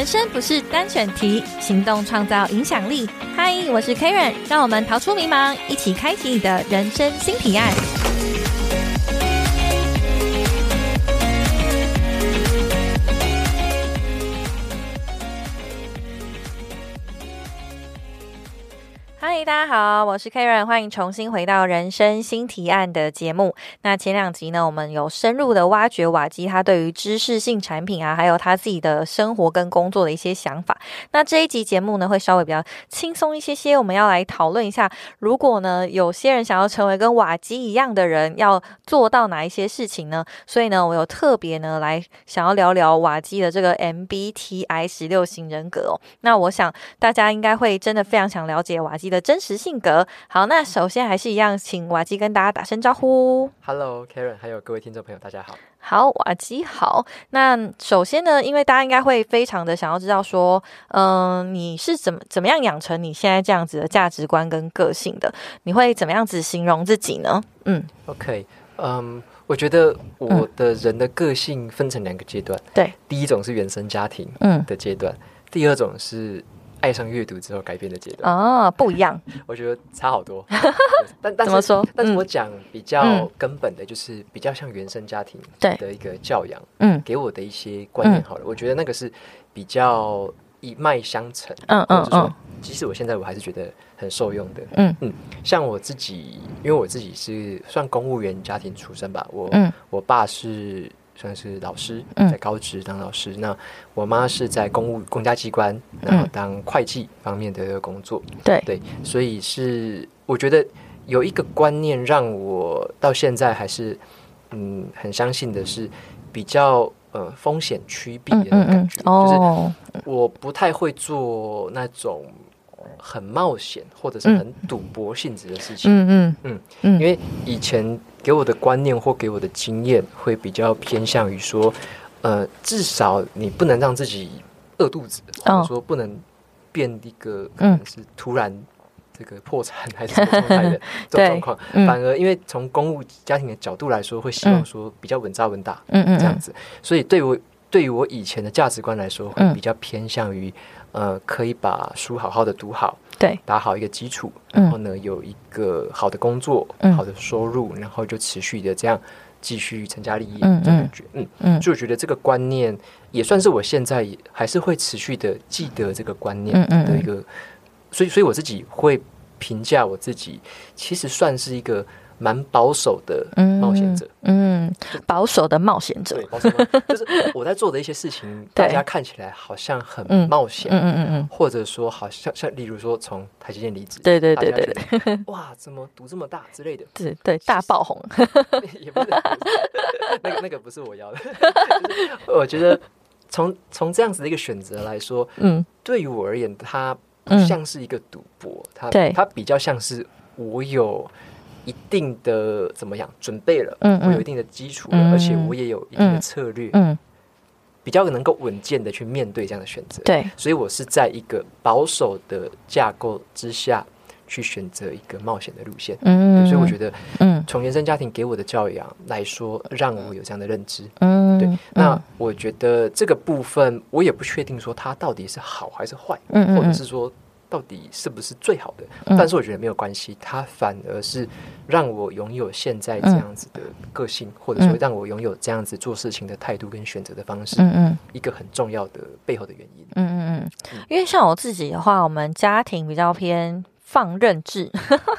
人生不是单选题，行动创造影响力。嗨，我是 Karen，让我们逃出迷茫，一起开启你的人生新提案。大家好，我是 Karen，欢迎重新回到人生新提案的节目。那前两集呢，我们有深入的挖掘瓦基他对于知识性产品啊，还有他自己的生活跟工作的一些想法。那这一集节目呢，会稍微比较轻松一些些，我们要来讨论一下，如果呢有些人想要成为跟瓦基一样的人，要做到哪一些事情呢？所以呢，我有特别呢来想要聊聊瓦基的这个 MBTI 十六型人格哦。那我想大家应该会真的非常想了解瓦基的真实性格。好，那首先还是一样，请瓦基跟大家打声招呼。Hello Karen，还有各位听众朋友，大家好。好，瓦基好。那首先呢，因为大家应该会非常的想要知道说，嗯、你是怎么怎么样养成你现在这样子的价值观跟个性的？你会怎么样子形容自己呢？嗯，OK，嗯、我觉得我的人的个性分成两个阶段，对，第一种是原生家庭嗯，的阶段，第二种是爱上阅读之后改变的阶段。啊，不一样，我觉得差好多，对 但但怎么说？嗯但是我讲比较嗯。根本的，就是比较像原生家庭对。的一个教养嗯。给我的一些观念。好了，我觉得那个是比较一脉相承，嗯嗯嗯，即使我现在我还是觉得很受用的。嗯。像我自己，因为我自己是算公务员家庭出身吧，我、嗯。我爸是算是老师，嗯。在高职当老师，那我妈是在公务公家机关，然后当会计方面的工作，对，对，所以是我觉得有一个观念让我到现在还是嗯很相信的是比较呃风险趋避的感觉，就是哦，我不太会做那种很冒险或者是很赌博性质的事情，嗯嗯。嗯嗯。因为以前给我的观念或给我的经验会比较偏向于说，呃，至少你不能让自己饿肚子，或哦者说不能变一个可嗯能是突然这个破产还是什么状态的这种状况，嗯。反而因为从公务家庭的角度来说，会希望说比较稳扎稳打，嗯嗯嗯。这样子。所以对我对于我以前的价值观来说，会嗯。比较偏向于呃，可以把书好好的读好，对，打好一个基础，嗯。然后呢有一个好的工作、嗯。好的收入，然后就持续的这样继续成家立业，嗯嗯。感觉，嗯。嗯。就我觉得这个观念也算是我现在也还是会持续的记得这个观念嗯嗯嗯。的一个，所以所以我自己会评价我自己，其实算是一个蛮保守的嗯冒险者。嗯，保守的冒险者。对，，保守吗就是我在做的一些事情，大家看起来好像很嗯冒险，嗯嗯嗯嗯，或者说好像像例如说从台积电离职，对对对对大家觉得 哇，怎么赌这么大之类的，对对，大爆红，也不是那个那个不是我要的，就是我觉得从从这样子的一个选择来说，嗯。对于我而言，它不嗯像是一个赌博，它对。它比较像是我有一定的怎么样准备了，嗯嗯我有一定的基础而且我也有一定的策略，嗯，比较能够稳健的去面对这样的选择。对，所以我是在一个保守的架构之下去选择一个冒险的路线。嗯，所以我觉得嗯。从原生家庭给我的教养来说，让我有这样的认知。嗯，对，那嗯我觉得这个部分我也不确定说它到底是好还是坏，或者是说到底是不是最好的。嗯但是我觉得没有关系，它反而是让我拥有现在这样子的个性，或者说让我拥有这样子做事情的态度跟选择的方式，嗯嗯一个很重要的背后的原因。嗯嗯嗯，因为像我自己的话，我们家庭比较偏放任制，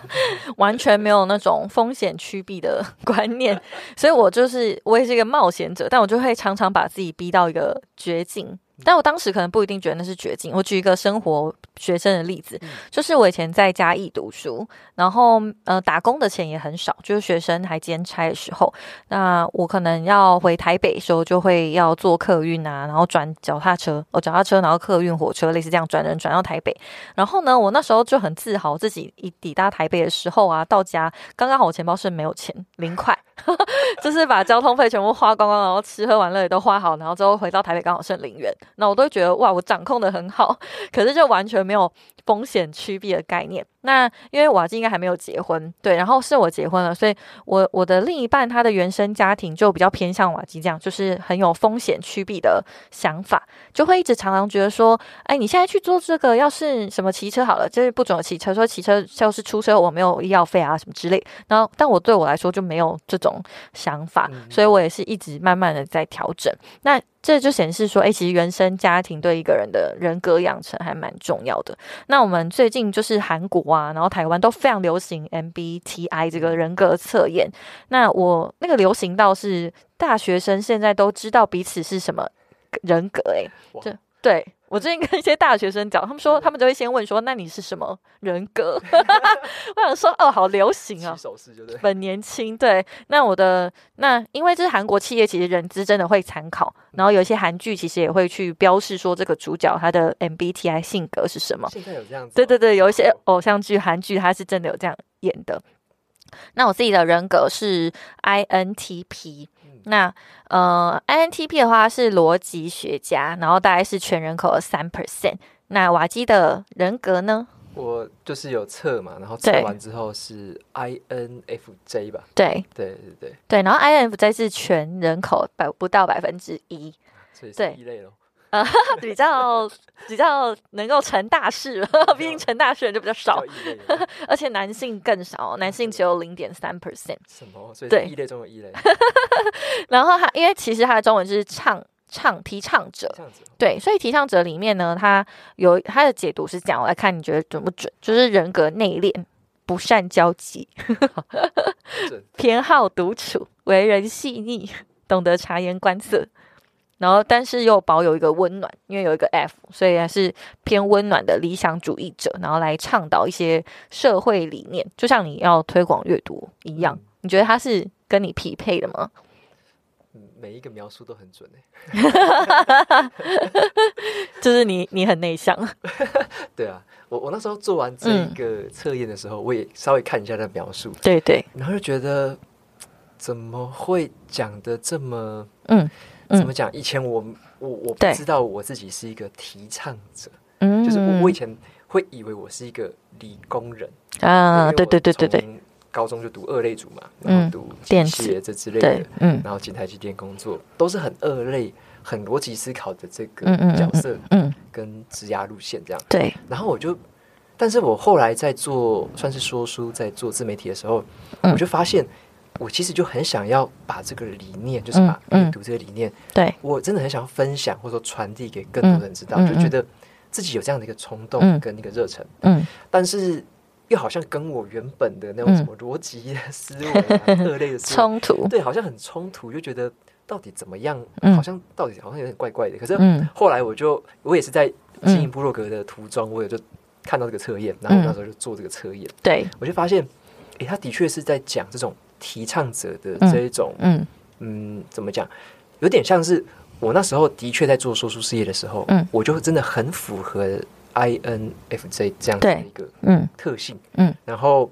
完全没有那种风险趋避的观念，所以我就是我也是一个冒险者，但我就会常常把自己逼到一个绝境。但我当时可能不一定觉得那是绝境。我举一个生活学生的例子，就是我以前在嘉义读书，然后呃打工的钱也很少，就是学生还兼差的时候，那我可能要回台北的时候，就会要坐客运啊，然后转脚踏车，哦脚踏车，然后客运火车，类似这样转人转到台北。然后呢，我那时候就很自豪，自己一抵达台北的时候啊，到家刚刚好我钱包是没有钱，零块，就是把交通费全部花光光，然后吃喝玩乐也都花好，然后之后回到台北刚好剩零元，那我都觉得哇，我掌控的很好，可是就完全没有风险趋避的概念。那因为瓦基应该还没有结婚，对，然后是我结婚了，所以我我的另一半他的原生家庭就比较偏向瓦基这样，就是很有风险趋避的想法，就会一直常常觉得说，哎，你现在去做这个，要是什么骑车好了，就是不准骑车，说骑车就是出车我没有医药费啊什么之类。然后，但我对我来说就没有这种想法，所以我也是一直慢慢的在调整。那这就显示说，哎，其实原生家庭对一个人的人格养成还蛮重要的。那我们最近就是韩国啊，然后台湾都非常流行 MBTI 这个人格测验。那我那个流行到是大学生现在都知道彼此是什么人格，哎，这对。我最近跟一些大学生讲，他们说他们就会先问说：“那你是什么人格？” 我想说：“哦，好流行啊，很年轻。”对，那我的那因为这是韩国企业，其实人资真的会参考，然后有一些韩剧其实也会去标示说这个主角他的 MBTI 性格是什么。现在有这样子？对对对，有一些偶像剧、韩剧，他是真的有这样演的。那我自己的人格是 INTP。那呃，INTP 的话是逻辑学家，然后大概是全人口的三 percent。那瓦基的人格呢？我就是有测嘛，然后测完之后是 INFJ 吧？对对对对对，然后 INFJ 是全人口百不到百分之一，所以是一类咯。呃，比较比较能够成大事，毕竟成大事人就比较少，而且男性更少，男性只有零点三 percent。什么？所以一类中有一类。然后他，因为其实他的中文就是唱唱提倡者，对，所以提倡者里面呢，他有他的解读是这样，我来看你觉得准不准？就是人格内敛，不善交际，偏好独处，为人细腻，懂得察言观色。然后，但是又保有一个温暖，因为有一个 F，所以还是偏温暖的理想主义者。然后来倡导一些社会理念，就像你要推广阅读一样。你觉得他是跟你匹配的吗？每一个描述都很准哎，就是你，你很内向。对啊，我我那时候做完这一个测验的时候，我也稍微看一下那描述。对对，然后就觉得怎么会讲的这么嗯。怎么讲？以前我我我不知道我自己是一个提倡者，嗯，就是我我以前会以为我是一个理工人啊，对对对对对，高中就读二类组嘛，然后读电子这之类的，嗯，然后进台积电工作，都是很二类、很逻辑思考的这个角色，嗯，跟职涯路线这样，对。然后我就，但是我后来在做算是说书，在做自媒体的时候，我就发现。我其实就很想要把这个理念，就是把阅读这个理念，对。我真的很想要分享，或者说传递给更多人知道，就觉得自己有这样的一个冲动跟那个热忱，嗯，但是又好像跟我原本的那种什么逻辑思维、二类的 冲突，对，好像很冲突，就觉得到底怎么样？好像到底好像有点怪怪的。可是后来我就我也是在经营部落格的途中，我也就看到这个测验，然后那时候就做这个测验，对。我就发现，哎，他的确是在讲这种。提倡者的这一种，嗯嗯，怎么讲？有点像是我那时候的确在做说书事业的时候，嗯，我就真的很符合 INFJ 这样的一个嗯特性，嗯。然后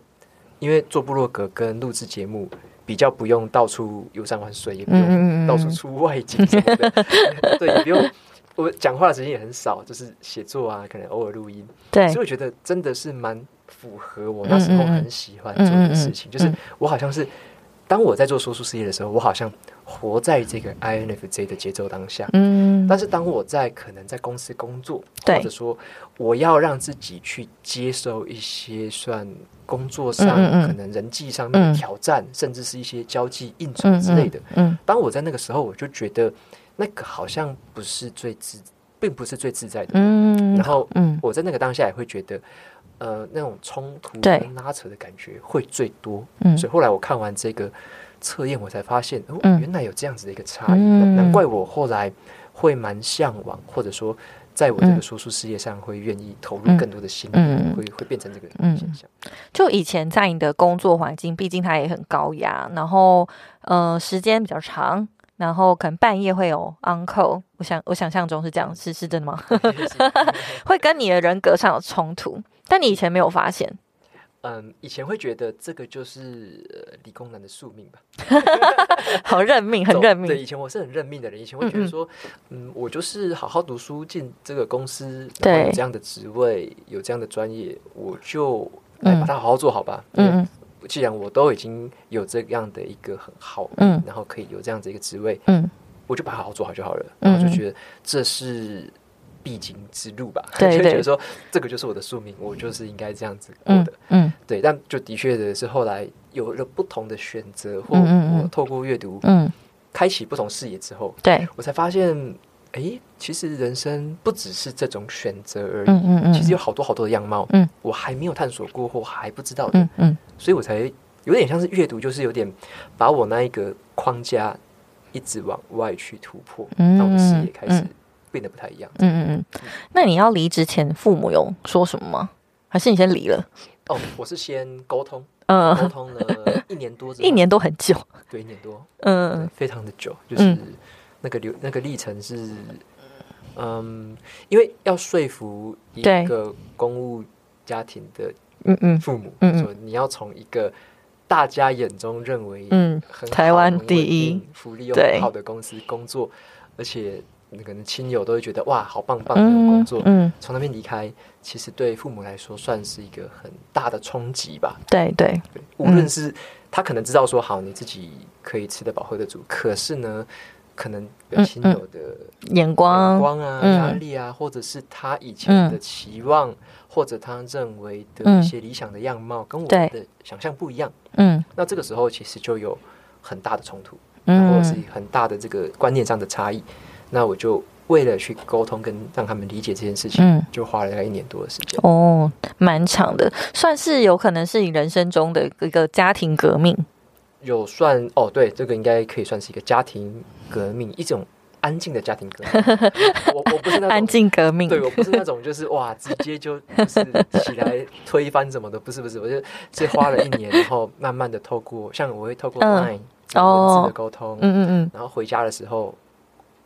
因为做部落格跟录制节目，比较不用到处游山玩水，也不用到处出外景什么的，对，也不用我讲话的时间也很少，就是写作啊，可能偶尔录音，对。所以我觉得真的是蛮。符合我那时候很喜欢做的事情，就是我好像是当我在做说书事业的时候，我好像活在这个 INFJ 的节奏当下。嗯，但是当我在可能在公司工作，或者说我要让自己去接受一些算工作上可能人际上面的挑战，甚至是一些交际应酬之类的。嗯，当我在那个时候，我就觉得那个好像不是最自，并不是最自在的。嗯，然后嗯，我在那个当下也会觉得。呃，那种冲突跟拉扯的感觉会最多，嗯。所以后来我看完这个测验，我才发现哦，原来有这样子的一个差异，难怪我后来会蛮向往，或者说在我这个说书事业上会愿意投入更多的心力，会会变成这个现象。就以前在你的工作环境，毕竟它也很高压，然后呃时间比较长，然后可能半夜会有 uncle，我想我想象中是这样，是是真的吗？会跟你的人格上有冲突。但你以前没有发现，嗯，以前会觉得这个就是理工男的宿命吧，好认命，很认命。对，以前我是很认命的人，以前会觉得说，嗯，我就是好好读书，进这个公司，对，有这样的职位，有这样的专业，我就来把它好好做好吧。嗯，既然我都已经有这样的一个很好，嗯，然后可以有这样子一个职位，嗯，我就把它好好做好就好了。然后就觉得这是。必经之路吧，就觉得说这个就是我的宿命，我就是应该这样子过的。嗯，对，但就的确的是后来有了不同的选择，或我透过阅读，嗯，开启不同视野之后，对。我才发现，哎，其实人生不只是这种选择而已，嗯嗯其实有好多好多的样貌，嗯，我还没有探索过或还不知道的，嗯，所以我才有点像是阅读，就是有点把我那一个框架一直往外去突破，让我的视野开始。变得不太一样。嗯嗯嗯，那你要离职前，父母有说什么吗？还是你先离了？哦，我是先沟通，嗯，沟通了一年多，一年多很久，对，一年多，嗯，非常的久，就是那个流那个历程是，嗯，因为要说服一个公务家庭的，嗯嗯，父母，嗯说你要从一个大家眼中认为，嗯，台湾第一。福利又很好的公司工作，而且。那个亲友都会觉得哇，好棒棒的工作。嗯，从那边离开，其实对父母来说算是一个很大的冲击吧。对对。对，无论是他可能知道说好你自己可以吃得饱喝得足，可是呢，可能有亲友的眼光、眼光啊、压力啊，或者是他以前的期望，或者他认为的一些理想的样貌，跟我们的想象不一样。嗯，那这个时候其实就有很大的冲突，或者是很大的这个观念上的差异。那我就为了去沟通跟让他们理解这件事情，嗯，就花了大概一年多的时间。哦，蛮长的，算是有可能是你人生中的一个家庭革命。有算哦，对，这个应该可以算是一个家庭革命，一种安静的家庭革命。我我不是那种安静革命，对我不是那种就是哇，直接就就是起来推翻什么的，不是不是，我就是花了一年，然后慢慢的透过像我会透过 Line 文字的沟通，嗯嗯嗯，然后回家的时候。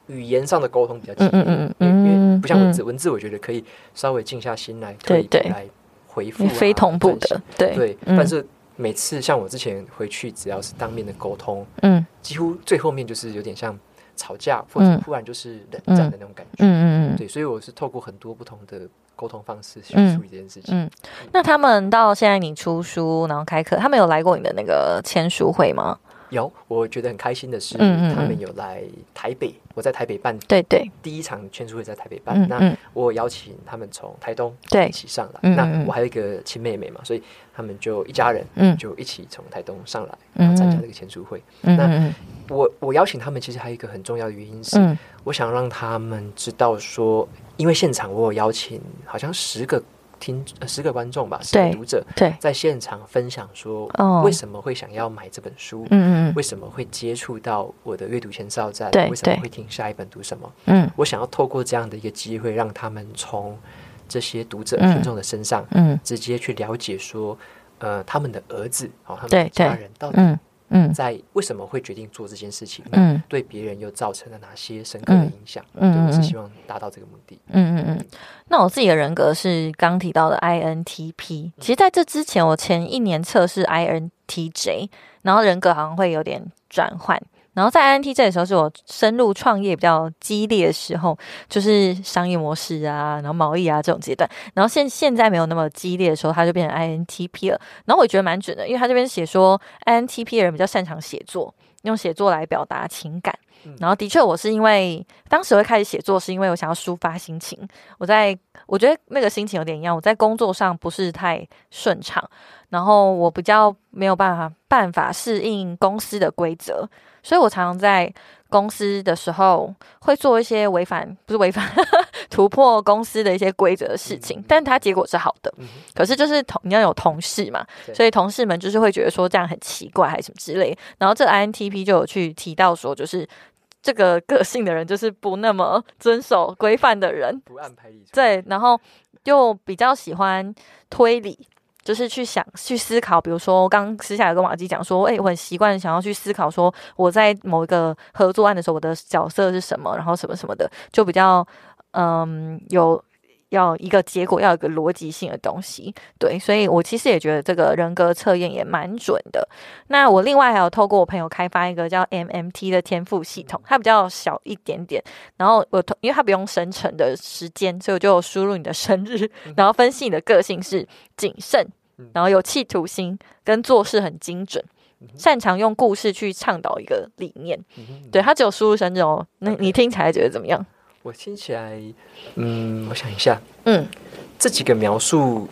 语言上的沟通比较紧密，嗯嗯因为不像文字，文字我觉得可以稍微静下心来，可以来回复，非同步的，对对。但是每次像我之前回去，只要是当面的沟通，嗯，几乎最后面就是有点像吵架，或者突然就是冷战的那种感觉，嗯嗯嗯。对，所以我是透过很多不同的沟通方式去处理这件事情。嗯，那他们到现在你出书，然后开课，他们有来过你的那个签书会吗？有，我觉得很开心的是，他们有来台北，我在台北办，对对，第一场签书会在台北办。那我邀请他们从台东一起上来。那我还有一个亲妹妹嘛，所以他们就一家人，就一起从台东上来，然后参加这个签书会。那我我邀请他们，其实还有一个很重要的原因是，我想让他们知道说，因为现场我有邀请，好像十个。听十个观众吧，十个读者在现场分享说，为什么会想要买这本书？嗯嗯为什么会接触到我的阅读前哨站？为什么会听下一本读什么？嗯，我想要透过这样的一个机会，让他们从这些读者听众的身上，嗯，直接去了解说，呃，他们的儿子，哦，他们的家人到底。嗯，在为什么会决定做这件事情？嗯，对别人又造成了哪些深刻的影响？嗯，我是希望达到这个目的。嗯嗯嗯。那我自己的人格是刚提到的 INTP。其实在这之前，我前一年测试 INTJ，然后人格好像会有点转换。然后在 INTJ 的时候，是我深入创业比较激烈的时候，就是商业模式啊，然后贸易啊这种阶段。然后现现在没有那么激烈的时候，他就变成 I N T P 了。然后我觉得蛮准的，因为他这边写说 I N T P 的人比较擅长写作，用写作来表达情感。然后的确，我是因为当时会开始写作，是因为我想要抒发心情。我在我觉得那个心情有点一样，我在工作上不是太顺畅，然后我比较没有办法办法适应公司的规则。所以我常常在公司的时候会做一些违反，不是违反，突破公司的一些规则的事情，但它结果是好的。可是就是同你要有同事嘛，所以同事们就是会觉得说这样很奇怪还是什么之类。然后这 INTP 就有去提到说，就是这个个性的人就是不那么遵守规范的人，不按牌理。对，然后又比较喜欢推理。就是去想、去思考，比如说，刚私下有跟马基讲说，哎，我很习惯想要去思考，说我在某一个合作案的时候，我的角色是什么，然后什么什么的，就比较嗯有要一个结果，要有一个逻辑性的东西。对，所以我其实也觉得这个人格测验也蛮准的。那我另外还有透过我朋友开发一个叫 MMT 的天赋系统，它比较小一点点。然后我因为它不用生成的时间，所以我就输入你的生日，然后分析你的个性是谨慎，然后有企图心，跟做事很精准。擅长用故事去倡导一个理念，对他只有输入生日哦。那你听起来觉得怎么样？我听起来，嗯，我想一下，嗯，这几个描述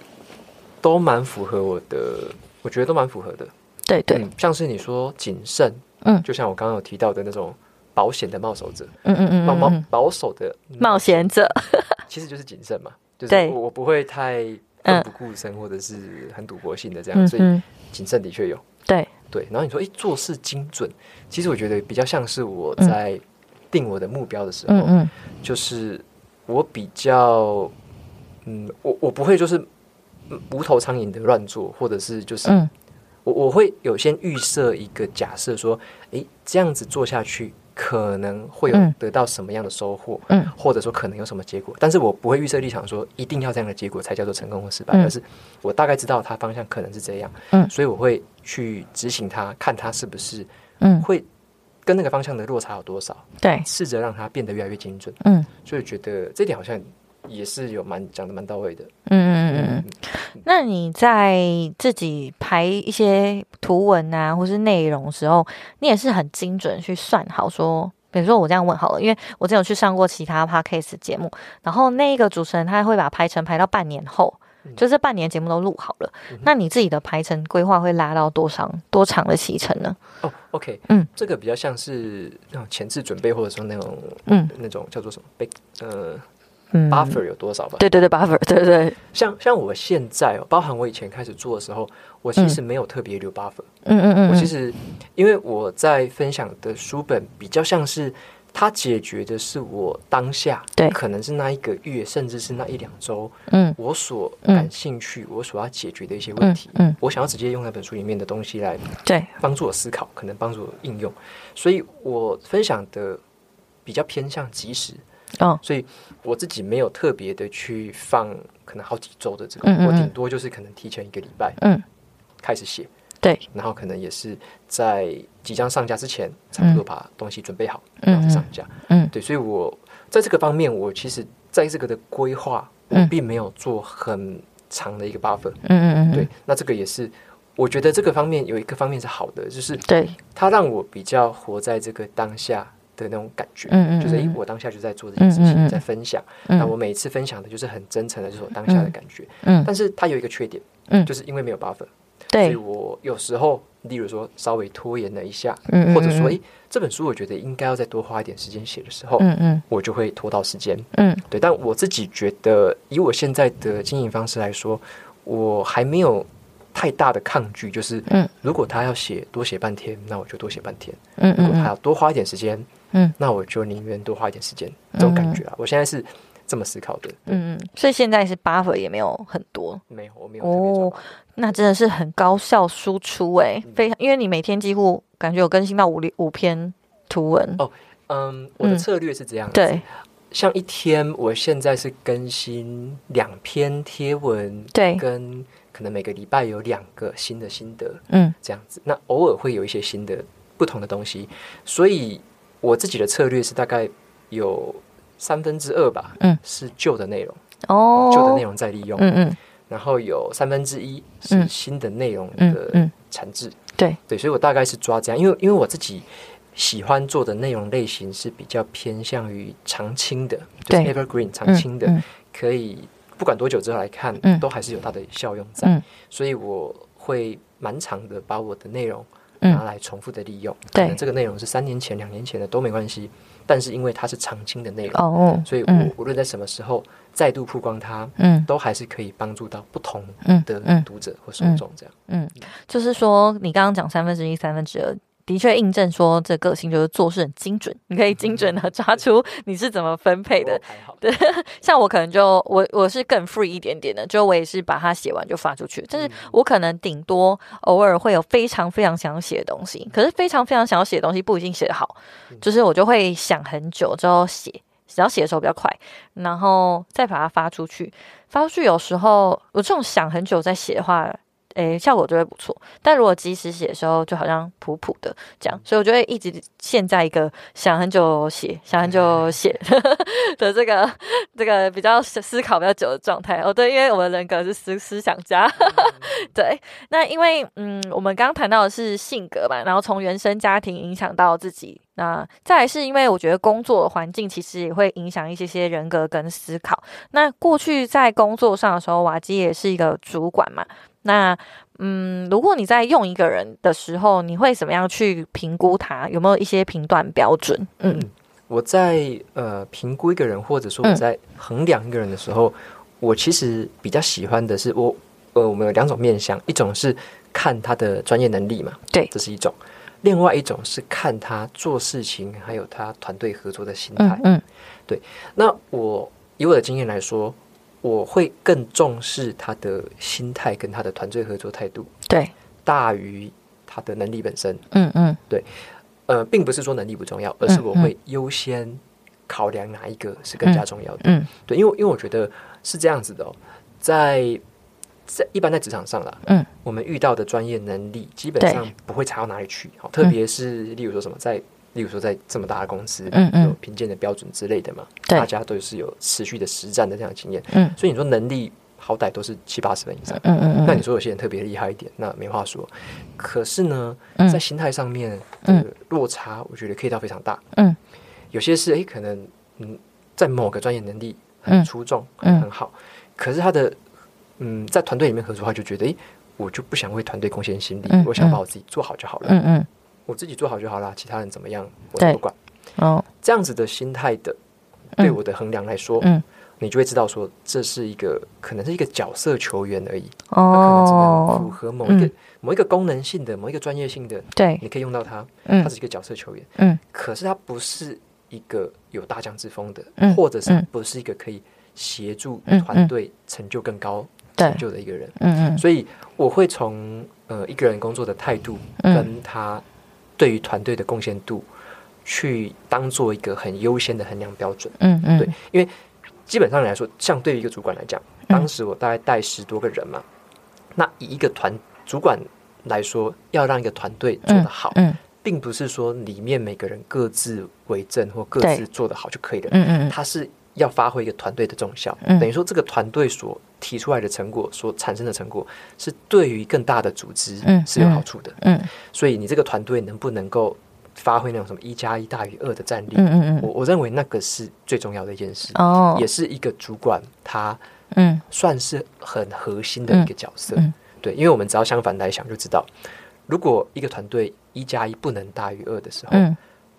都蛮符合我的，我觉得都蛮符合的。对对，像是你说谨慎，嗯，就像我刚刚有提到的那种保险的冒守者，嗯嗯嗯，保保守的冒险者，其实就是谨慎嘛，就是我我不会太奋不顾身或者是很赌博性的这样，所以谨慎的确有。对。对，然后你说，哎，做事精准，其实我觉得比较像是我在定我的目标的时候，嗯嗯，就是我比较，嗯，我我不会就是无头苍蝇的乱做，或者是就是，我我会有先预设一个假设，说，哎，这样子做下去。可能会有得到什么样的收获，嗯，或者说可能有什么结果，但是我不会预设立场说一定要这样的结果才叫做成功或失败，而是我大概知道它方向可能是这样，嗯，所以我会去执行它，看它是不是，嗯，会跟那个方向的落差有多少，对，试着让它变得越来越精准，嗯，所以觉得这点好像。也是有蛮讲的蛮到位的，嗯嗯嗯嗯。那你在自己排一些图文啊，或是内容时候，你也是很精准去算好说，比如说我这样问好了，因为我之前有去上过其他 podcast 节目，然后那一个主持人他会把排程排到半年后，就这半年节目都录好了。那你自己的排程规划会拉到多长多长的期程呢？哦，OK，嗯，这个比较像是那种前置准备，或者说那种嗯那种叫做什么被呃。buffer 有多少吧？对对对，buffer，对对。像像我现在哦，包含我以前开始做的时候，我其实没有特别留 buffer。嗯嗯嗯。我其实因为我在分享的书本比较像是它解决的是我当下，对，可能是那一个月，甚至是那一两周，嗯，我所感兴趣，我所要解决的一些问题，嗯，我想要直接用那本书里面的东西来对。帮助我思考，可能帮助我应用，所以我分享的比较偏向及时。哦，所以我自己没有特别的去放，可能好几周的这个，我顶多就是可能提前一个礼拜，嗯，开始写，对，然后可能也是在即将上架之前，差不多把东西准备好，然后上架，嗯，对，所以我在这个方面，我其实在这个的规划，我并没有做很长的一个 buffer，嗯嗯嗯，对，那这个也是，我觉得这个方面有一个方面是好的，就是对，它让我比较活在这个当下。的那种感觉，嗯嗯，就是诶，我当下就在做这件事情，在分享。那我每一次分享的就是很真诚的，就是我当下的感觉。嗯，但是它有一个缺点，嗯，就是因为没有 buffer，对，所以我有时候，例如说稍微拖延了一下，嗯或者说诶，这本书我觉得应该要再多花一点时间写的时候，嗯嗯，我就会拖到时间，嗯，对。但我自己觉得，以我现在的经营方式来说，我还没有。太大的抗拒就是，嗯，如果他要写多写半天，那我就多写半天。嗯如果他要多花一点时间，嗯，那我就宁愿多花一点时间。这种感觉啊，我现在是这么思考的。嗯嗯，所以现在是 buffer 也没有很多，没有，我没有哦。那真的是很高效输出哎，非常，因为你每天几乎感觉有更新到五五篇图文。哦，嗯，我的策略是这样，对，像一天我现在是更新两篇贴文，对，跟。可能每个礼拜有两个新的心得，嗯，这样子。那偶尔会有一些新的不同的东西，所以我自己的策略是大概有三分之二吧，嗯，是旧的内容哦，旧的内容再利用，嗯嗯，然后有三分之一是新的内容的产制，对。对，所以我大概是抓这样，因为因为我自己喜欢做的内容类型是比较偏向于常青的，就是 evergreen 常青的，可以。不管多久之后来看，都还是有它的效用在，所以我会蛮长的把我的内容拿来重复的利用。可能这个内容是三年前、两年前的都没关系，但是因为它是常青的内容，哦所以我无论在什么时候再度曝光它，嗯，都还是可以帮助到不同的读者或受众。这样，嗯，就是说你刚刚讲三分之一、三分之二。的确印证说，这个性就是做事很精准，你可以精准的抓出你是怎么分配的。对，像我可能就我我是更 free 一点点的，就我也是把它写完就发出去。但是我可能顶多偶尔会有非常非常想要写的东西，可是非常非常想要写的东西不一定写得好，就是我就会想很久之后写。只要写的时候比较快，然后再把它发出去。发出去有时候我这种想很久再写的话。诶，效果就会不错。但如果及时写的时候，就好像普普的这样，所以我就会一直陷在一个想很久写、想很久写 的这个这个比较思考比较久的状态。哦，对，因为我们人格是思思想家。对，那因为嗯，我们刚刚谈到的是性格嘛，然后从原生家庭影响到自己，那再来是因为我觉得工作环境其实也会影响一些些人格跟思考。那过去在工作上的时候，瓦基也是一个主管嘛。那嗯，如果你在用一个人的时候，你会怎么样去评估他有没有一些评断标准？嗯，我在呃评估一个人，或者说我在衡量一个人的时候，我其实比较喜欢的是我呃，我们有两种面向，一种是看他的专业能力嘛，对，这是一种；另外一种是看他做事情还有他团队合作的心态。嗯，对。那我以我的经验来说。我会更重视他的心态跟他的团队合作态度，对，大于他的能力本身。嗯嗯，对，呃，并不是说能力不重要，而是我会优先考量哪一个是更加重要的。嗯，对，因为因为我觉得是这样子的，在在一般在职场上啦，嗯，我们遇到的专业能力基本上不会差到哪里去。好，特别是例如说什么在。例如说，在这么大的公司，有评鉴的标准之类的嘛，大家都是有持续的实战的这样的经验，嗯所以你说能力好歹都是七八十分以上嗯嗯。那你说有些人特别厉害一点，那没话说。可是呢，在心态上面的落差，我觉得可以到非常大。嗯，有些是哎，可能嗯，在某个专业能力很出众，很好，可是他的嗯，在团队里面合作，他就觉得哎，我就不想为团队贡献心力，我想把我自己做好就好了。嗯嗯。我自己做好就好了，其他人怎么样我都不管。哦，这样子的心态的，对我的衡量来说，嗯，你就会知道说，这是一个可能是一个角色球员而已。哦，可能只能符合某一个某一个功能性的某一个专业性的，对，你可以用到它。嗯，它是一个角色球员。嗯，可是它不是一个有大将之风的，或者是不是一个可以协助团队成就更高成就的一个人。嗯嗯，所以我会从呃一个人工作的态度跟他。对于团队的贡献度，去当做一个很优先的衡量标准。嗯嗯，对，因为基本上来说，像对于一个主管来讲，当时我大概带十多个人嘛，那以一个团主管来说，要让一个团队做得好，嗯，并不是说里面每个人各自为政或各自做得好就可以了。嗯嗯，他是要发挥一个团队的重效，等于说这个团队所提出来的成果所产生的成果，是对于更大的组织是有好处的。嗯，所以你这个团队能不能够发挥那种什么一加一大于二的战力？嗯嗯嗯，我我认为那个是最重要的一件事。哦，也是一个主管他嗯算是很核心的一个角色。对，因为我们只要相反来想就知道，如果一个团队一加一不能大于二的时候，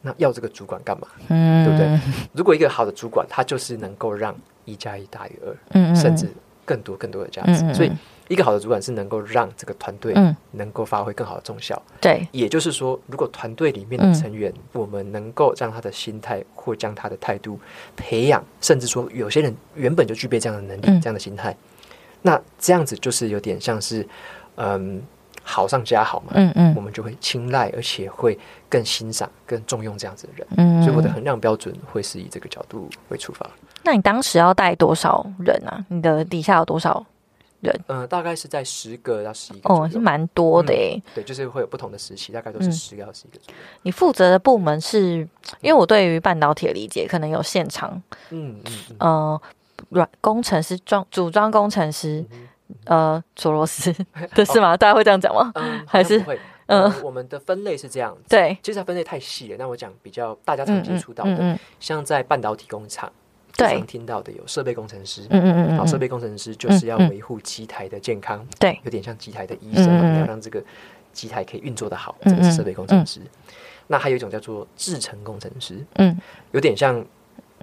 那要这个主管干嘛？嗯，对不对？如果一个好的主管，他就是能够让一加一大于二，嗯甚至。更多更多的价值，所以一个好的主管是能够让这个团队能够发挥更好的重效。对，也就是说，如果团队里面的成员，我们能够让他的心态或将他的态度培养，甚至说有些人原本就具备这样的能力、这样的心态，那这样子就是有点像是嗯好上加好嘛。嗯嗯，我们就会青睐，而且会更欣赏、更重用这样子的人。嗯，所以我的衡量标准会是以这个角度为出发。那你当时要带多少人啊？你的底下有多少人？嗯，大概是在十个到十一个。哦，是蛮多的诶。对，就是会有不同的时期，大概都是十个到十一个左右。你负责的部门是？因为我对于半导体的理解，可能有现场，嗯嗯呃，软工程师装组装工程师，呃，做螺丝的是吗？大家会这样讲吗？嗯，还是会。嗯，我们的分类是这样子。对，其实它分类太细了。那我讲比较大家常接触到的，像在半导体工厂。常听到的有设备工程师，嗯嗯嗯，好，设备工程师就是要维护机台的健康，对，有点像机台的医生，要让这个机台可以运作的好，这个是设备工程师。那还有一种叫做制程工程师，嗯，有点像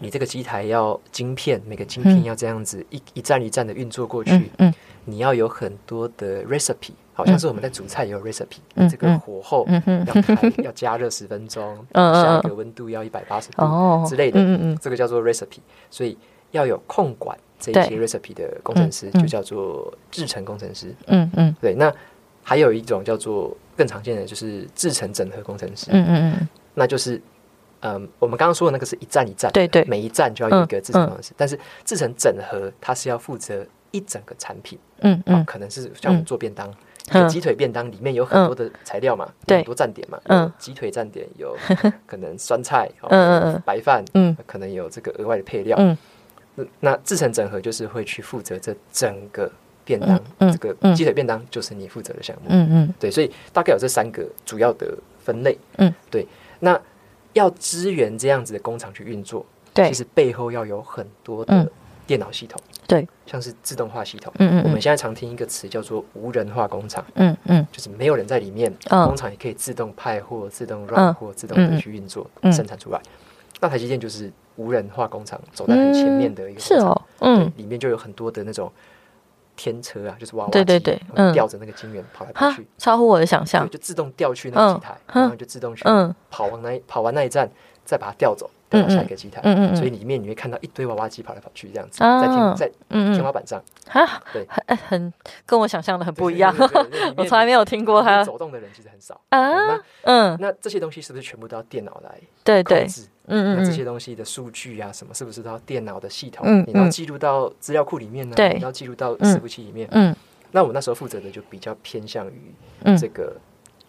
你这个机台要晶片，每个晶片要这样子一一站一站的运作过去，嗯，你要有很多的 recipe。好像是我们在煮菜也有 recipe，这个火候要开要加热十分钟，嗯下一个温度要一百八十度之类的，这个叫做 recipe。所以要有控管这些 recipe 的工程师，就叫做制程工程师。嗯嗯，对。那还有一种叫做更常见的，就是制程整合工程师。嗯嗯嗯，那就是嗯，我们刚刚说的那个是一站一站，对对，每一站就要有一个制成方式。但是制成整合，它是要负责一整个产品。嗯嗯，可能是像我们做便当，鸡腿便当里面有很多的材料嘛，很多站点嘛。嗯，鸡腿站点有 可能酸菜，嗯嗯白饭，嗯，可能有这个额外的配料。嗯，那制成整合就是会去负责这整个便当，这个鸡腿便当就是你负责的项目。嗯嗯，对，所以大概有这三个主要的分类。嗯，对，那。要支援这样子的工厂去运作，对，其实背后要有很多的电脑系统，对，像是自动化系统。嗯嗯，我们现在常听一个词叫做无人化工厂。嗯嗯，就是没有人在里面，工厂也可以自动派货、自动 run 或自动的去运作生产出来。那台积电就是无人化工厂走在很前面的一个，是哦，嗯，里面就有很多的那种。天车啊，就是娃娃机，吊着那个金元跑来跑去，超乎我的想象，就自动调去那个机台，然后就自动去跑完那跑完那一站，再把它调走，调到下一个机台。所以里面你会看到一堆娃娃机跑来跑去这样子，在天在天花板上。啊，对，很跟我想象的很不一样。我从来没有听过它走动的人其实很少。啊。嗯，那这些东西是不是全部都要电脑来对对。嗯那这些东西的数据啊，什么是不是到电脑的系统？嗯，你要记录到资料库里面呢？对，你要记录到伺服器里面。嗯，那我那时候负责的就比较偏向于这个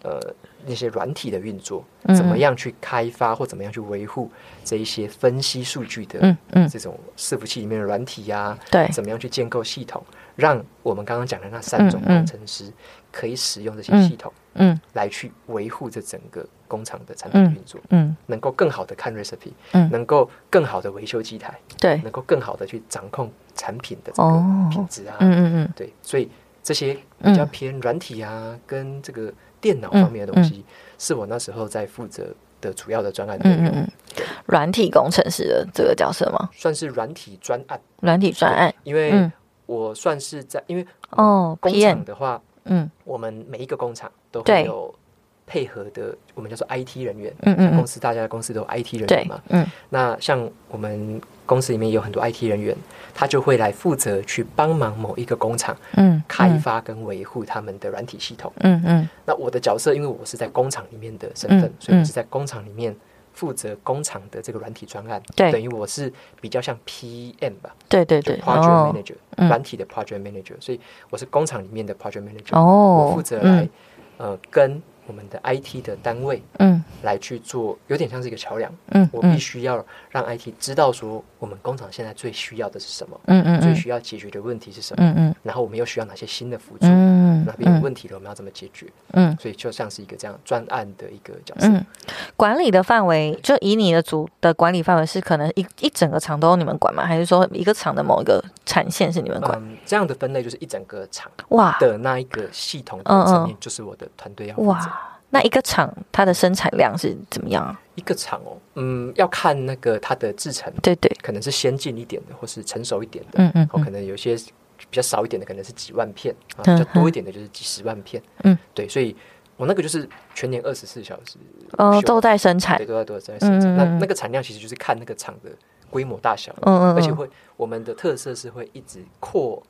呃那些软体的运作，怎么样去开发或怎么样去维护这一些分析数据的嗯嗯这种伺服器里面的软体呀？对，怎么样去建构系统，让我们刚刚讲的那三种工程师可以使用这些系统，嗯，来去维护这整个。工厂的产品运作，嗯，能够更好的看 recipe，嗯，能够更好的维修机台，对，能够更好的去掌控产品的这个品质啊，嗯嗯嗯，对，所以这些比较偏软体啊，跟这个电脑方面的东西，是我那时候在负责的主要的专案内容。软体工程师的这个角色吗？算是软体专案，软体专案，因为我算是在，因为哦，工厂的话，嗯，我们每一个工厂都会有。配合的，我们叫做 IT 人员。嗯嗯，公司大家的公司都有 IT 人员嘛。嗯，那像我们公司里面有很多 IT 人员，他就会来负责去帮忙某一个工厂，嗯，开发跟维护他们的软体系统。嗯嗯，那我的角色，因为我是在工厂里面的身份，所以我是在工厂里面负责工厂的这个软体专案。对，等于我是比较像 PM 吧。对对对，Project Manager，软体的 Project Manager，所以我是工厂里面的 Project Manager。哦，我负责来呃跟。我们的 IT 的单位，嗯，来去做，有点像是一个桥梁，嗯，我必须要让 IT 知道说，我们工厂现在最需要的是什么，嗯嗯，最需要解决的问题是什么，嗯嗯，然后我们又需要哪些新的辅助，嗯，哪边有问题了，我们要怎么解决，嗯，所以就像是一个这样专案的一个角色。嗯，管理的范围，就以你的组的管理范围是可能一一整个厂都你们管吗？还是说一个厂的某一个产线是你们管？嗯，这样的分类就是一整个厂哇的那一个系统的层面，就是我的团队要哇。那一个厂它的生产量是怎么样啊？一个厂哦，嗯，要看那个它的制程，对对，可能是先进一点的，或是成熟一点的，嗯嗯，可能有些比较少一点的，可能是几万片啊，比较多一点的就是几十万片，嗯，对，所以我那个就是全年二十四小时，哦，都在生产，对，都在都在生产。那那个产量其实就是看那个厂的规模大小，嗯嗯，而且会我们的特色是会一直扩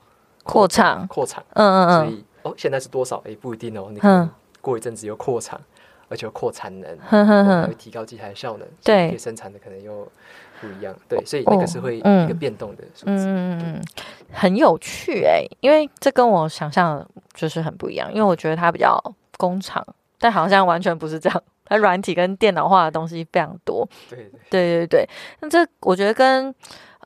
扩厂。扩厂，嗯嗯嗯，所以哦，现在是多少？哎，不一定哦，你可能。过一阵子又扩产，而且扩产能，会提高机台效能，对，生产的可能又不一样，对，所以那个是会一个变动的数字，嗯，很有趣哎，因为这跟我想象就是很不一样，因为我觉得它比较工厂，但好像完全不是这样，它软体跟电脑化的东西非常多，对对。对对对，那这我觉得跟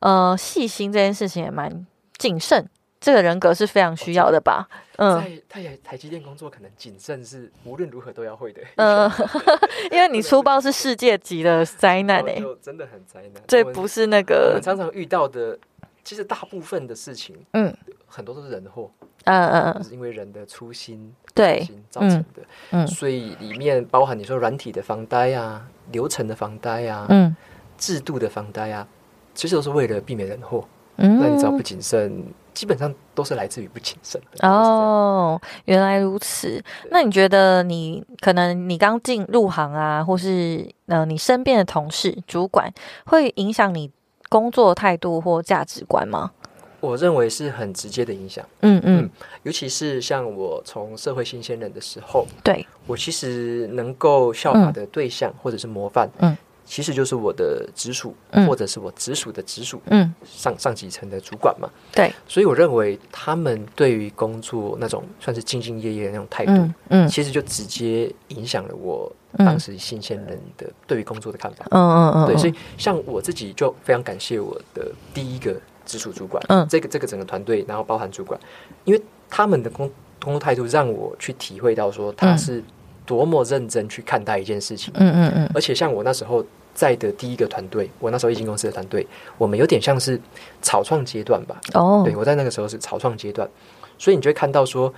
呃细心这件事情也蛮谨慎。这个人格是非常需要的吧？嗯，在台台积电工作，可能谨慎是无论如何都要会的。嗯，因为你粗暴是世界级的灾难诶，真的很灾难。这不是那个我常常遇到的，其实大部分的事情，嗯，很多都是人祸。嗯嗯嗯，是因为人的粗心对造成的。嗯，所以里面包含你说软体的防呆啊，流程的防呆啊，嗯，制度的防呆啊，其实都是为了避免人祸。嗯，那你只要不谨慎。基本上都是来自于不谨慎哦，原来如此。那你觉得你可能你刚进入行啊，或是呃你身边的同事、主管，会影响你工作态度或价值观吗？我认为是很直接的影响。嗯嗯，尤其是像我从社会新鲜人的时候，对我其实能够效法的对象或者是模范，嗯，其实就是我的直属，或者是我直属的直属，上上几层的主管嘛。对，所以我认为他们对于工作那种算是兢兢业业的那种态度，嗯，其实就直接影响了我当时新鲜人的对于工作的看法。嗯嗯嗯，对，所以像我自己就非常感谢我的第一个直属主管，嗯，这个这个整个团队，然后包含主管，因为他们的工工作态度让我去体会到说他是。多么认真去看待一件事情，嗯嗯嗯，而且像我那时候在的第一个团队，我那时候易经公司的团队，我们有点像是草创阶段吧。哦，对我在那个时候是草创阶段，所以你就会看到说，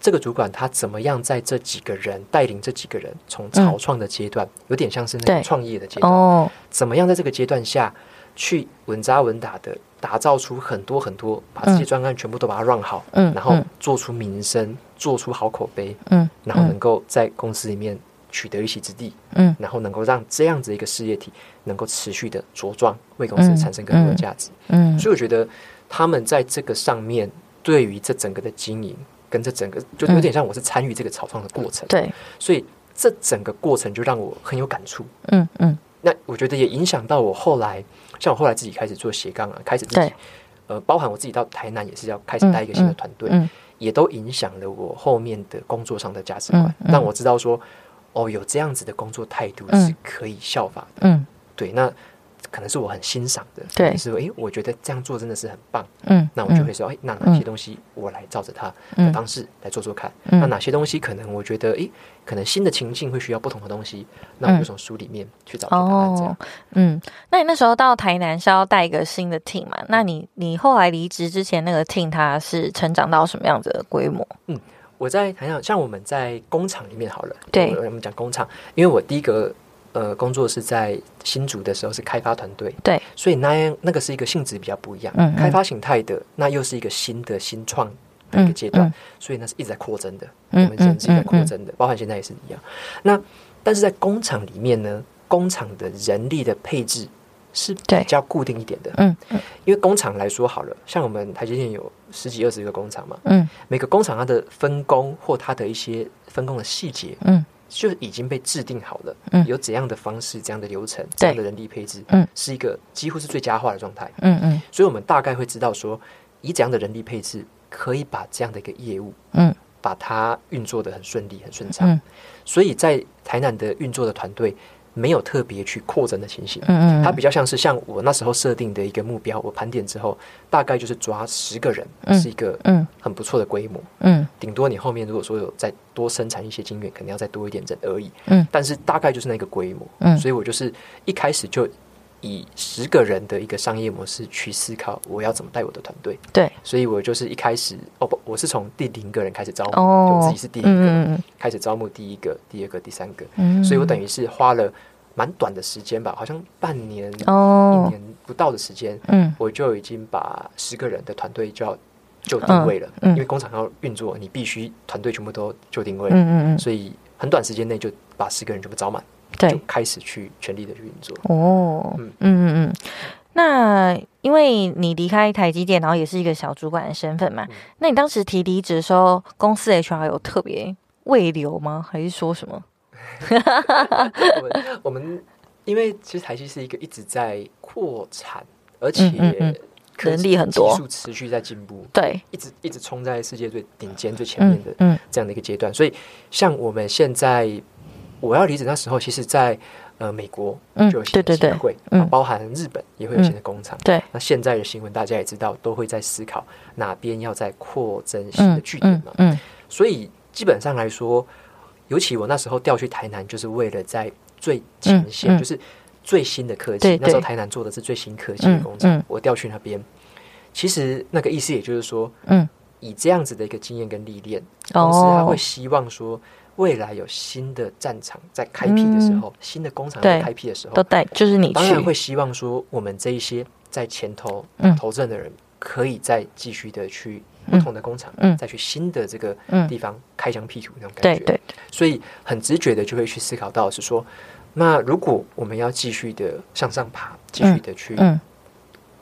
这个主管他怎么样在这几个人带领这几个人从草创的阶段，有点像是那个创业的阶段，哦，怎么样在这个阶段下去稳扎稳打的。打造出很多很多，把这些专案全部都把它 run 好，嗯，然后做出名声，做出好口碑，嗯，然后能够在公司里面取得一席之地，嗯，然后能够让这样子一个事业体能够持续的茁壮，为公司产生更多的价值，嗯，所以我觉得他们在这个上面对于这整个的经营跟这整个就有点像我是参与这个草创的过程，对，所以这整个过程就让我很有感触，嗯嗯，那我觉得也影响到我后来。像我后来自己开始做斜杠啊，开始自己，呃，包含我自己到台南也是要开始带一个新的团队，也都影响了我后面的工作上的价值观，让我知道说，哦，有这样子的工作态度是可以效法的。嗯，对，那。可能是我很欣赏的，对，是哎，我觉得这样做真的是很棒，嗯，那我就会说，哎，那哪些东西我来照着他的方式来做做看，那哪些东西可能我觉得，哎，可能新的情境会需要不同的东西，那我就从书里面去找答案，这样，嗯，那你那时候到台南是要带一个新的 team 嘛？那你你后来离职之前那个 team 它是成长到什么样子的规模？嗯，我在台南，像我们在工厂里面好了，对，我们讲工厂，因为我第一个。呃，工作是在新竹的时候是开发团队，对，所以那样那个是一个性质比较不一样，嗯，开发形态的那又是一个新的新创的一个阶段，所以那是一直在扩增的，我们一直在扩增的，包含现在也是一样。那但是在工厂里面呢，工厂的人力的配置是比较固定一点的，嗯嗯，因为工厂来说好了，像我们台积电有十几二十个工厂嘛，嗯，每个工厂它的分工或它的一些分工的细节，嗯。就已经被制定好了，嗯，有怎样的方式、怎样的流程、这样的人力配置，嗯，是一个几乎是最佳化的状态，嗯嗯，所以我们大概会知道说，以怎样的人力配置可以把这样的一个业务，嗯，把它运作的很顺利、很顺畅，所以在台南的运作的团队。没有特别去扩增的情形，嗯嗯，它比较像是像我那时候设定的一个目标，我盘点之后，大概就是抓十个人，是一个嗯。很不错的规模，嗯，顶多你后面如果说有再多生产一些经验，肯定要再多一点人而已，嗯，但是大概就是那个规模，嗯，所以我就是一开始就以十个人的一个商业模式去思考我要怎么带我的团队，对，所以我就是一开始哦不，我是从第零个人开始招募，就自己是第一个开始招募第一个、第二个、第三个，所以我等于是花了。蛮短的时间吧，好像半年、哦。一年不到的时间，嗯，我就已经把十个人的团队就要就定位了，因为工厂要运作，你必须团队全部都就定位，嗯嗯嗯，所以很短时间内就把十个人全部招满，对，就开始去全力的去运作。哦，嗯。嗯嗯，那因为你离开台积电，然后也是一个小主管的身份嘛，那你当时提离职的时候，公司 HR 有特别未留吗？还是说什么？我们我们因为其实台积是一个一直在扩产，而且能力很多，技术持续在进步，对，一直一直冲在世界最顶尖、最前面的这样的一个阶段。所以，像我们现在我要离职那时候，其实，在呃美国就有新的机会，嗯，包含日本也会有新的工厂。对，那现在的新闻大家也知道，都会在思考哪边要在扩增新的据点嘛。嗯，所以基本上来说。尤其我那时候调去台南，就是为了在最前线，就是最新的科技。那时候台南做的是最新科技的工厂，我调去那边。其实那个意思也就是说，嗯，以这样子的一个经验跟历练，公司他会希望说，未来有新的战场在开辟的时候，新的工厂在开辟的时候，都带就是你当然会希望说，我们这一些在前头投证的人，可以再继续的去。不同的工厂，嗯。再去新的这个地方开疆辟土那种感觉，对，所以很直觉的就会去思考到是说，那如果我们要继续的向上爬，继续的去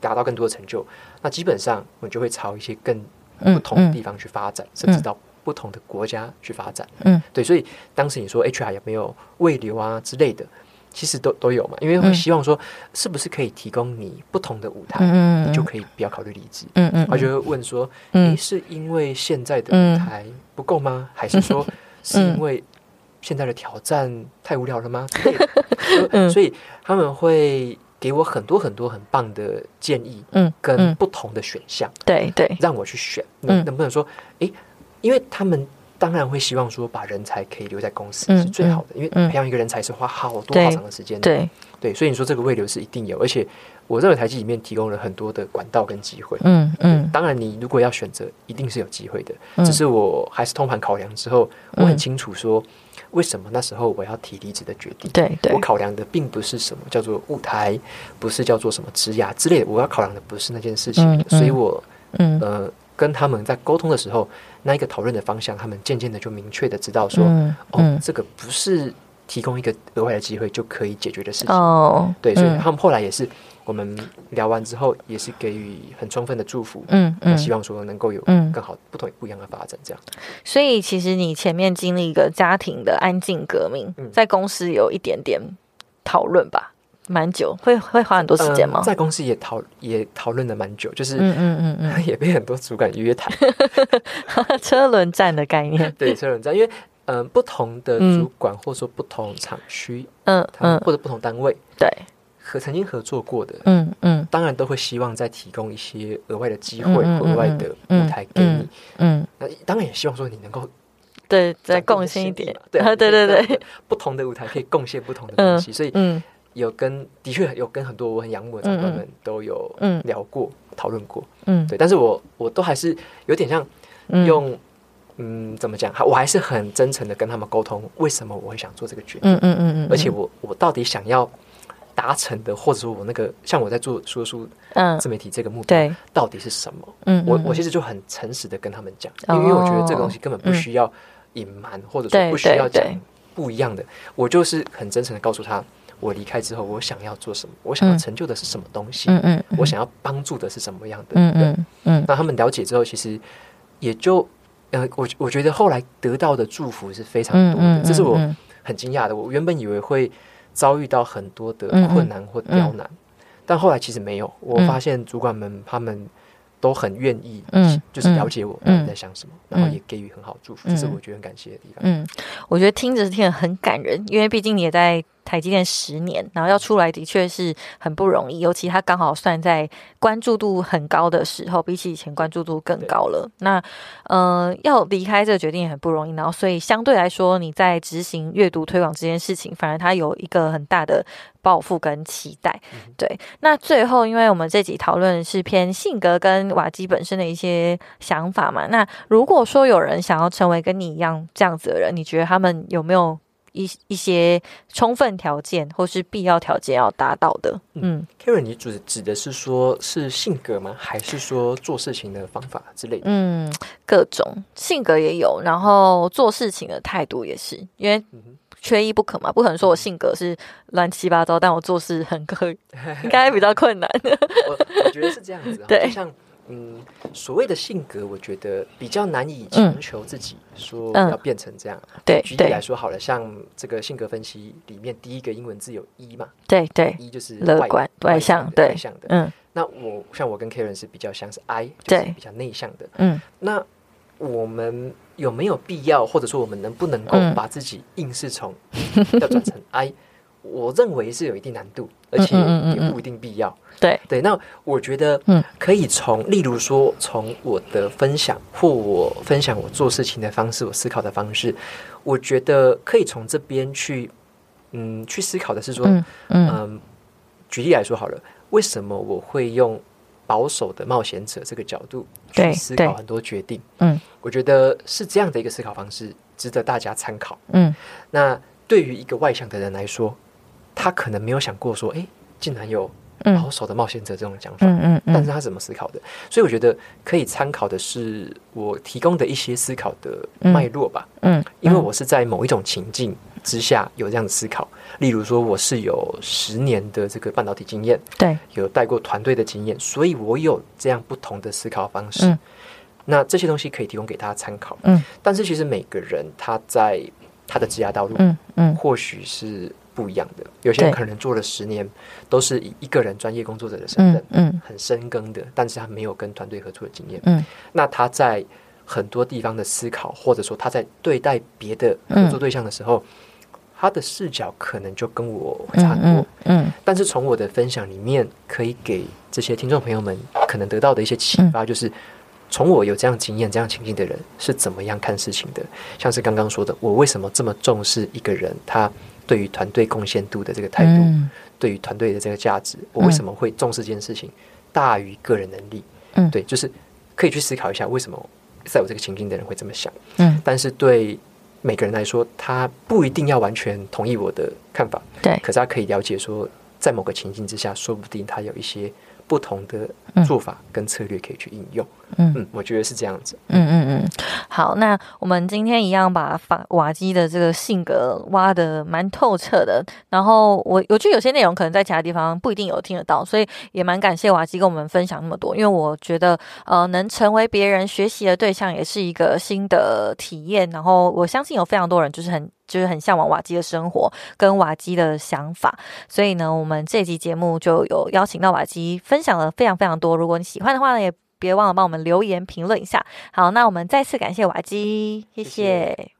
达到更多的成就，那基本上我们就会朝一些更不同的地方去发展，甚至到不同的国家去发展。嗯，对，所以当时你说 HR 有没有未留啊之类的？其实都都有嘛，因为会希望说，是不是可以提供你不同的舞台，嗯你就可以不要考虑离职，嗯嗯，他就会问说，你，是因为现在的舞台不够吗？还是说是因为现在的挑战太无聊了吗？所以他们会给我很多很多很棒的建议，嗯，跟不同的选项，对对，让我去选，能能不能说，哎，因为他们。当然会希望说把人才可以留在公司是最好的，因为培养一个人才是花好多好长的时间。对对，所以你说这个未留是一定有，而且我认为台积里面提供了很多的管道跟机会。嗯嗯，当然你如果要选择，一定是有机会的。只是我还是通盘考量之后，我很清楚说为什么那时候我要提离职的决定。对对，我考量的并不是什么叫做舞台，不是叫做什么职涯之类的，我要考量的不是那件事情。所以我嗯呃。跟他们在沟通的时候，那一个讨论的方向，他们渐渐的就明确的知道说，嗯哦，这个不是提供一个额外的机会就可以解决的事情。哦，对，所以他们后来也是，我们聊完之后，也是给予很充分的祝福。嗯嗯，希望说能够有更好、不同、不一样的发展。这样。所以，其实你前面经历一个家庭的安静革命，在公司有一点点讨论吧。蛮久，会会花很多时间吗？在公司也讨也讨论的蛮久，就是嗯嗯嗯嗯，也被很多主管约谈，车轮战的概念。对，车轮战，因为嗯，不同的主管或者说不同厂区，嗯嗯，或者不同单位，对，和曾经合作过的，嗯嗯，当然都会希望再提供一些额外的机会、额外的舞台给你，嗯，那当然也希望说你能够对再贡献一点，对对对对，不同的舞台可以贡献不同的东西，所以嗯。有跟 的确有跟很多我很仰慕的长官们都有聊过讨论过，嗯，对，但是我我都还是有点像用嗯怎么讲，我还是很真诚的跟他们沟通，为什么我会想做这个决定，嗯嗯嗯嗯，而且我我到底想要达成的，或者说我那个像我在做说书自媒体这个目标到底是什么？嗯，我我其实就很诚实的跟他们讲，因为我觉得这个东西根本不需要隐瞒，或者说不需要讲不一样的，我就是很真诚的告诉他。我离开之后，我想要做什么？我想要成就的是什么东西？嗯嗯，我想要帮助的是什么样的？嗯嗯嗯。那他们了解之后，其实也就呃，我我觉得后来得到的祝福是非常多的，这是我很惊讶的。我原本以为会遭遇到很多的困难或刁难，但后来其实没有。我发现主管们他们。都很愿意，嗯，就是了解我在想什么，然后也给予很好祝福，这是我觉得很感谢的地方。嗯，我觉得听着听着很感人，因为毕竟你也在台积电十年，然后要出来的确是很不容易，尤其他刚好算在关注度很高的时候，比起以前关注度更高了。那呃，要离开这个决定也很不容易，然后所以相对来说，你在执行阅读推广这件事情，反而它有一个很大的。抱负跟期待，对。那最后，因为我们这集讨论是偏性格跟瓦基本身的一些想法嘛。那如果说有人想要成为跟你一样这样子的人，你觉得他们有没有一一些充分条件或是必要条件要达到的？嗯，Karen，你指指的是说是性格吗？还是说做事情的方法之类的？嗯，各种性格也有，然后做事情的态度也是，因为。缺一不可嘛，不可能说我性格是乱七八糟，但我做事很可，应该比较困难。我我觉得是这样子，对，像嗯，所谓的性格，我觉得比较难以强求自己说要变成这样。对，举例来说好了，像这个性格分析里面第一个英文字有一嘛，对对，一就是乐观外向，对，外向的。嗯，那我像我跟 Karen 是比较像是 I，就是比较内向的。嗯，那我们。有没有必要，或者说我们能不能够把自己硬是从要转成 I？我认为是有一定难度，而且也不一定必要。对。对，那我觉得嗯。可以从，例如说从我的分享或我分享我做事情的方式，我思考的方式，我觉得可以从这边去，嗯，去思考的是说，嗯，举例来说好了，为什么我会用？保守的冒险者这个角度去思考很多决定，嗯，我觉得是这样的一个思考方式，值得大家参考。嗯，那对于一个外向的人来说，他可能没有想过说，哎，竟然有保守的冒险者这种讲法，嗯嗯，但是他怎么思考的？所以我觉得可以参考的是我提供的一些思考的脉络吧。嗯，因为我是在某一种情境。之下有这样的思考，例如说我是有十年的这个半导体经验，对，有带过团队的经验，所以我有这样不同的思考方式。那这些东西可以提供给大家参考。嗯，但是其实每个人他在他的职业道路，嗯嗯，或许是。不一样的。有些人可能做了十年，都是以一个人专业工作者的身份，嗯，很深耕的，但是他没有跟团队合作的经验，嗯，那他在很多地方的思考，或者说他在对待别的合作对象的时候，他的视角可能就跟我差很多，嗯，但是从我的分享里面，可以给这些听众朋友们可能得到的一些启发，就是。从我有这样经验、这样情境的人是怎么样看事情的？像是刚刚说的，我为什么这么重视一个人他对于团队贡献度的这个态度，对于团队的这个价值，我为什么会重视这件事情大于个人能力？嗯，对，就是可以去思考一下，为什么在我这个情境的人会这么想？嗯，但是对每个人来说，他不一定要完全同意我的看法，对，可是他可以了解说，在某个情境之下，说不定他有一些。不同的做法跟策略可以去应用，嗯嗯，我觉得是这样子，嗯嗯嗯。好，那我们今天一样把法瓦基的这个性格挖的蛮透彻的。然后我我觉得有些内容可能在其他地方不一定有听得到，所以也蛮感谢瓦基跟我们分享那么多。因为我觉得呃，能成为别人学习的对象，也是一个新的体验。然后我相信有非常多人就是很。就是很向往瓦基的生活跟瓦基的想法，所以呢，我们这集节目就有邀请到瓦基分享了非常非常多。如果你喜欢的话呢，也别忘了帮我们留言评论一下。好，那我们再次感谢瓦基，谢谢。